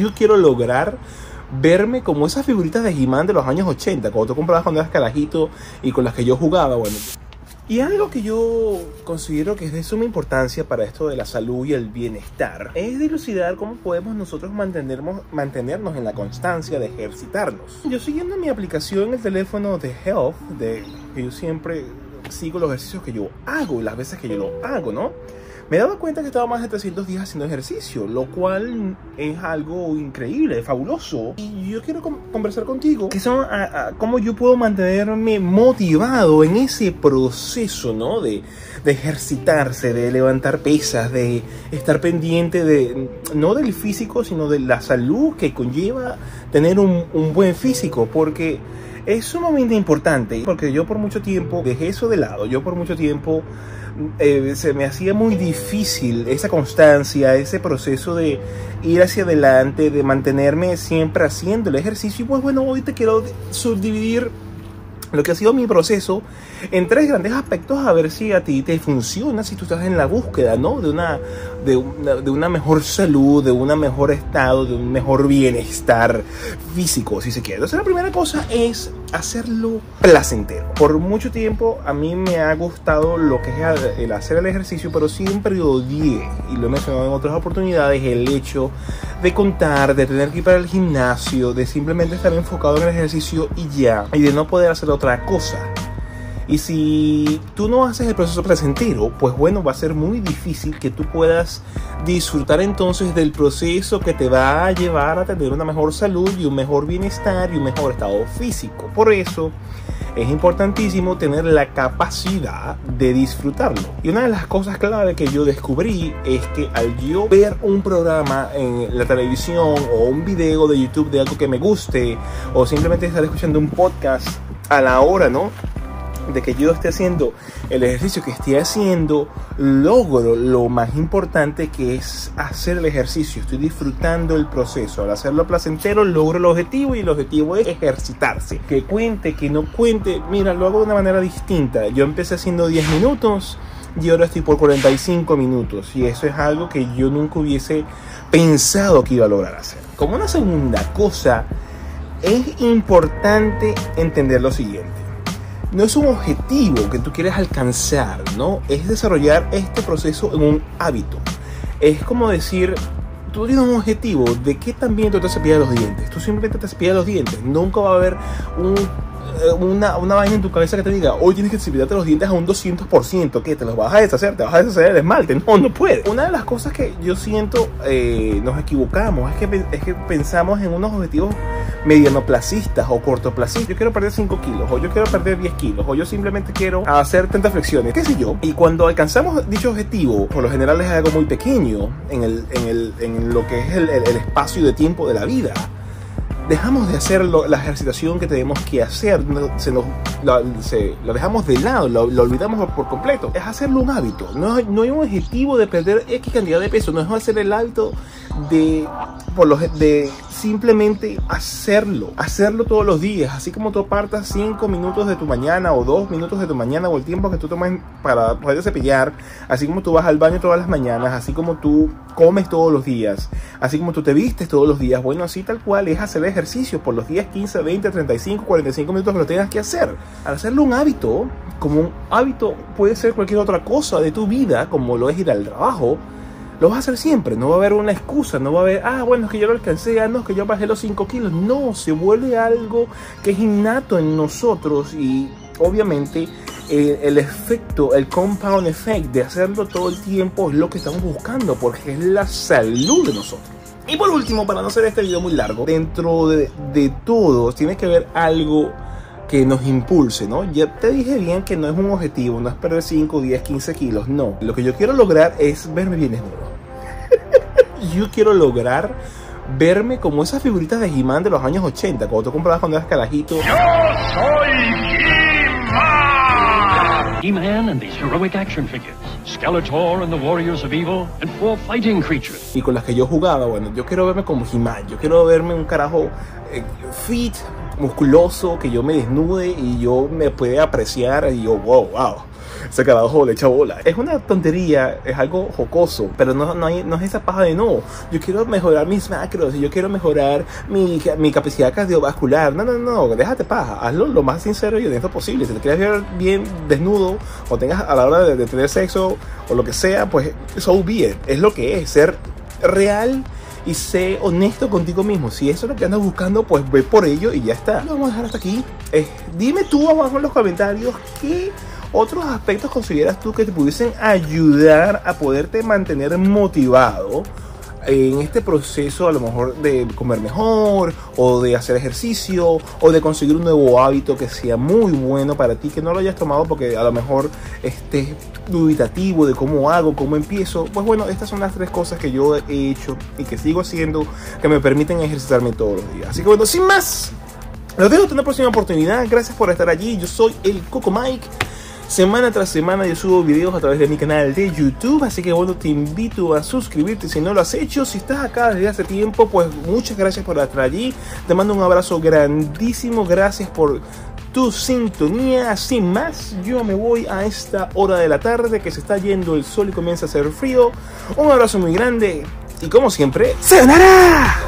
yo quiero lograr verme como esas figuritas de He-Man de los años 80, cuando tú comprabas cuando eras carajito y con las que yo jugaba, bueno. Y algo que yo considero que es de suma importancia para esto de la salud y el bienestar es dilucidar cómo podemos nosotros mantenernos, mantenernos en la constancia de ejercitarnos. Yo siguiendo mi aplicación en el teléfono de Health, de, que yo siempre sigo los ejercicios que yo hago, las veces que yo lo hago, ¿no? Me dado cuenta que estaba más de 300 días haciendo ejercicio, lo cual es algo increíble, fabuloso. Y yo quiero conversar contigo que son a, cómo yo puedo mantenerme motivado en ese proceso, ¿no? De, de, ejercitarse, de levantar pesas, de estar pendiente de, no del físico, sino de la salud que conlleva tener un, un buen físico, porque es sumamente importante, porque yo por mucho tiempo dejé eso de lado, yo por mucho tiempo eh, se me hacía muy difícil esa constancia, ese proceso de ir hacia adelante, de mantenerme siempre haciendo el ejercicio. Y pues bueno, hoy te quiero subdividir lo que ha sido mi proceso en tres grandes aspectos a ver si a ti te funciona, si tú estás en la búsqueda, ¿no? De una, de una, de una mejor salud, de un mejor estado, de un mejor bienestar físico, si se quiere. Entonces la primera cosa es hacerlo placentero. Por mucho tiempo a mí me ha gustado lo que es el hacer el ejercicio, pero siempre odié, y lo he mencionado en otras oportunidades, el hecho de contar, de tener que ir para el gimnasio, de simplemente estar enfocado en el ejercicio y ya, y de no poder hacer otra cosa. Y si tú no haces el proceso placentero, pues bueno, va a ser muy difícil que tú puedas disfrutar entonces del proceso que te va a llevar a tener una mejor salud y un mejor bienestar y un mejor estado físico. Por eso es importantísimo tener la capacidad de disfrutarlo. Y una de las cosas clave que yo descubrí es que al yo ver un programa en la televisión o un video de YouTube de algo que me guste o simplemente estar escuchando un podcast a la hora, ¿no? De que yo esté haciendo el ejercicio que estoy haciendo, logro lo más importante que es hacer el ejercicio. Estoy disfrutando el proceso. Al hacerlo placentero, logro el objetivo y el objetivo es ejercitarse. Que cuente, que no cuente. Mira, lo hago de una manera distinta. Yo empecé haciendo 10 minutos y ahora estoy por 45 minutos. Y eso es algo que yo nunca hubiese pensado que iba a lograr hacer. Como una segunda cosa, es importante entender lo siguiente no es un objetivo que tú quieres alcanzar, ¿no? Es desarrollar este proceso en un hábito. Es como decir, tú tienes un objetivo de que también tú te cepillas los dientes. Tú simplemente te cepillas los dientes. Nunca va a haber un eh, una, una vaina en tu cabeza que te diga, hoy tienes que cepillarte los dientes a un 200%, que te los vas a deshacer, te vas a deshacer el esmalte. No, no puede. Una de las cosas que yo siento eh, nos equivocamos es que, es que pensamos en unos objetivos medianoplacistas o cortoplacistas. Yo quiero perder 5 kilos, o yo quiero perder 10 kilos, o yo simplemente quiero hacer tantas flexiones, qué sé yo. Y cuando alcanzamos dicho objetivo, por lo general es algo muy pequeño en, el, en, el, en lo que es el, el espacio de tiempo de la vida dejamos de hacer la ejercitación que tenemos que hacer, se nos, la, dejamos de lado, lo, olvidamos por, completo. Es hacerlo un hábito, no, no hay un objetivo de perder X cantidad de peso, no es hacer el hábito de, por los, de simplemente hacerlo, hacerlo todos los días, así como tú apartas 5 minutos de tu mañana o 2 minutos de tu mañana o el tiempo que tú tomas para poder cepillar, así como tú vas al baño todas las mañanas, así como tú comes todos los días, así como tú te vistes todos los días, bueno, así tal cual es hacer ejercicio por los días 15, 20, 35, 45 minutos que lo tengas que hacer. Al hacerlo un hábito, como un hábito puede ser cualquier otra cosa de tu vida, como lo es ir al trabajo, lo vas a hacer siempre, no va a haber una excusa, no va a haber, ah, bueno, es que yo lo alcancé, ah, no, es que yo bajé los 5 kilos. No, se vuelve algo que es innato en nosotros y obviamente el efecto, el compound effect de hacerlo todo el tiempo es lo que estamos buscando porque es la salud de nosotros. Y por último, para no hacer este video muy largo, dentro de, de todos tiene que haber algo que nos impulse, ¿no? Ya te dije bien que no es un objetivo, no es perder 5, 10, 15 kilos, no. Lo que yo quiero lograr es verme bien desnudo yo quiero lograr verme como esas figuritas de He-Man de los años 80, cuando tú comprabas cuando eras carajito. ¡Yo soy Y con las que yo jugaba, bueno, yo quiero verme como He-Man, yo quiero verme un carajo eh, fit, musculoso, que yo me desnude y yo me pueda apreciar y yo, wow, wow ese carajo le echa bola. Es una tontería, es algo jocoso, pero no, no, hay, no es esa paja de no. Yo quiero mejorar mis macros, yo quiero mejorar mi, mi capacidad cardiovascular. No, no, no, déjate paja, hazlo lo más sincero y honesto posible. Si te quieres ver bien desnudo o tengas a la hora de, tener sexo o lo que sea, pues so be Es lo que es, ser real y sé honesto contigo mismo. Si eso es lo que andas buscando, pues ve por ello y ya está. Lo vamos a dejar hasta aquí. Eh, dime tú abajo en los comentarios qué otros aspectos consideras tú que te pudiesen ayudar a poderte mantener motivado en este proceso a lo mejor de comer mejor o de hacer ejercicio o de conseguir un nuevo hábito que sea muy bueno para ti, que no lo hayas tomado porque a lo mejor estés dubitativo de cómo hago, cómo empiezo. Pues bueno, estas son las tres cosas que yo he hecho y que sigo haciendo que me permiten ejercitarme todos los días. Así que bueno, sin más, los dejo hasta una próxima oportunidad. Gracias por estar allí. Yo soy el Coco Mike. Semana tras semana yo subo videos a través de mi canal de YouTube, así que bueno, te invito a suscribirte si no lo has hecho. Si estás acá desde hace tiempo, pues muchas gracias por estar allí. Te mando un abrazo grandísimo, gracias por tu sintonía. Sin más, yo me voy a esta hora de la tarde que se está yendo el sol y comienza a hacer frío. Un abrazo muy grande y como siempre, ¡Sayonara!